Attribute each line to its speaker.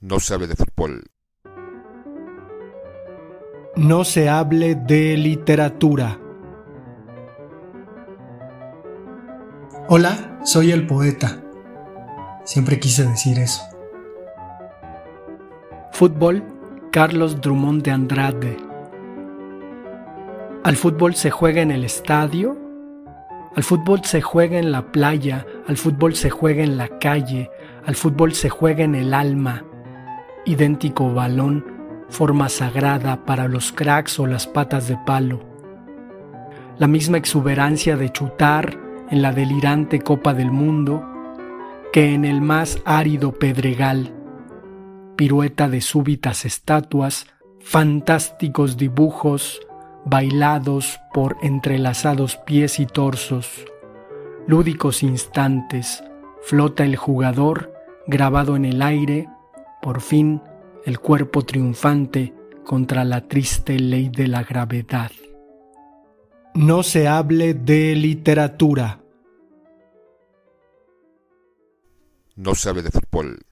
Speaker 1: No sabe de fútbol.
Speaker 2: No se hable de literatura.
Speaker 3: Hola, soy el poeta. Siempre quise decir eso.
Speaker 2: Fútbol, Carlos Drummond de Andrade. Al fútbol se juega en el estadio, al fútbol se juega en la playa, al fútbol se juega en la calle, al fútbol se juega en el alma. Idéntico balón, forma sagrada para los cracks o las patas de palo. La misma exuberancia de chutar en la delirante Copa del Mundo que en el más árido pedregal. Pirueta de súbitas estatuas, fantásticos dibujos, bailados por entrelazados pies y torsos, lúdicos instantes, flota el jugador grabado en el aire, por fin el cuerpo triunfante contra la triste ley de la gravedad. No se hable de literatura.
Speaker 1: No sabe de fútbol.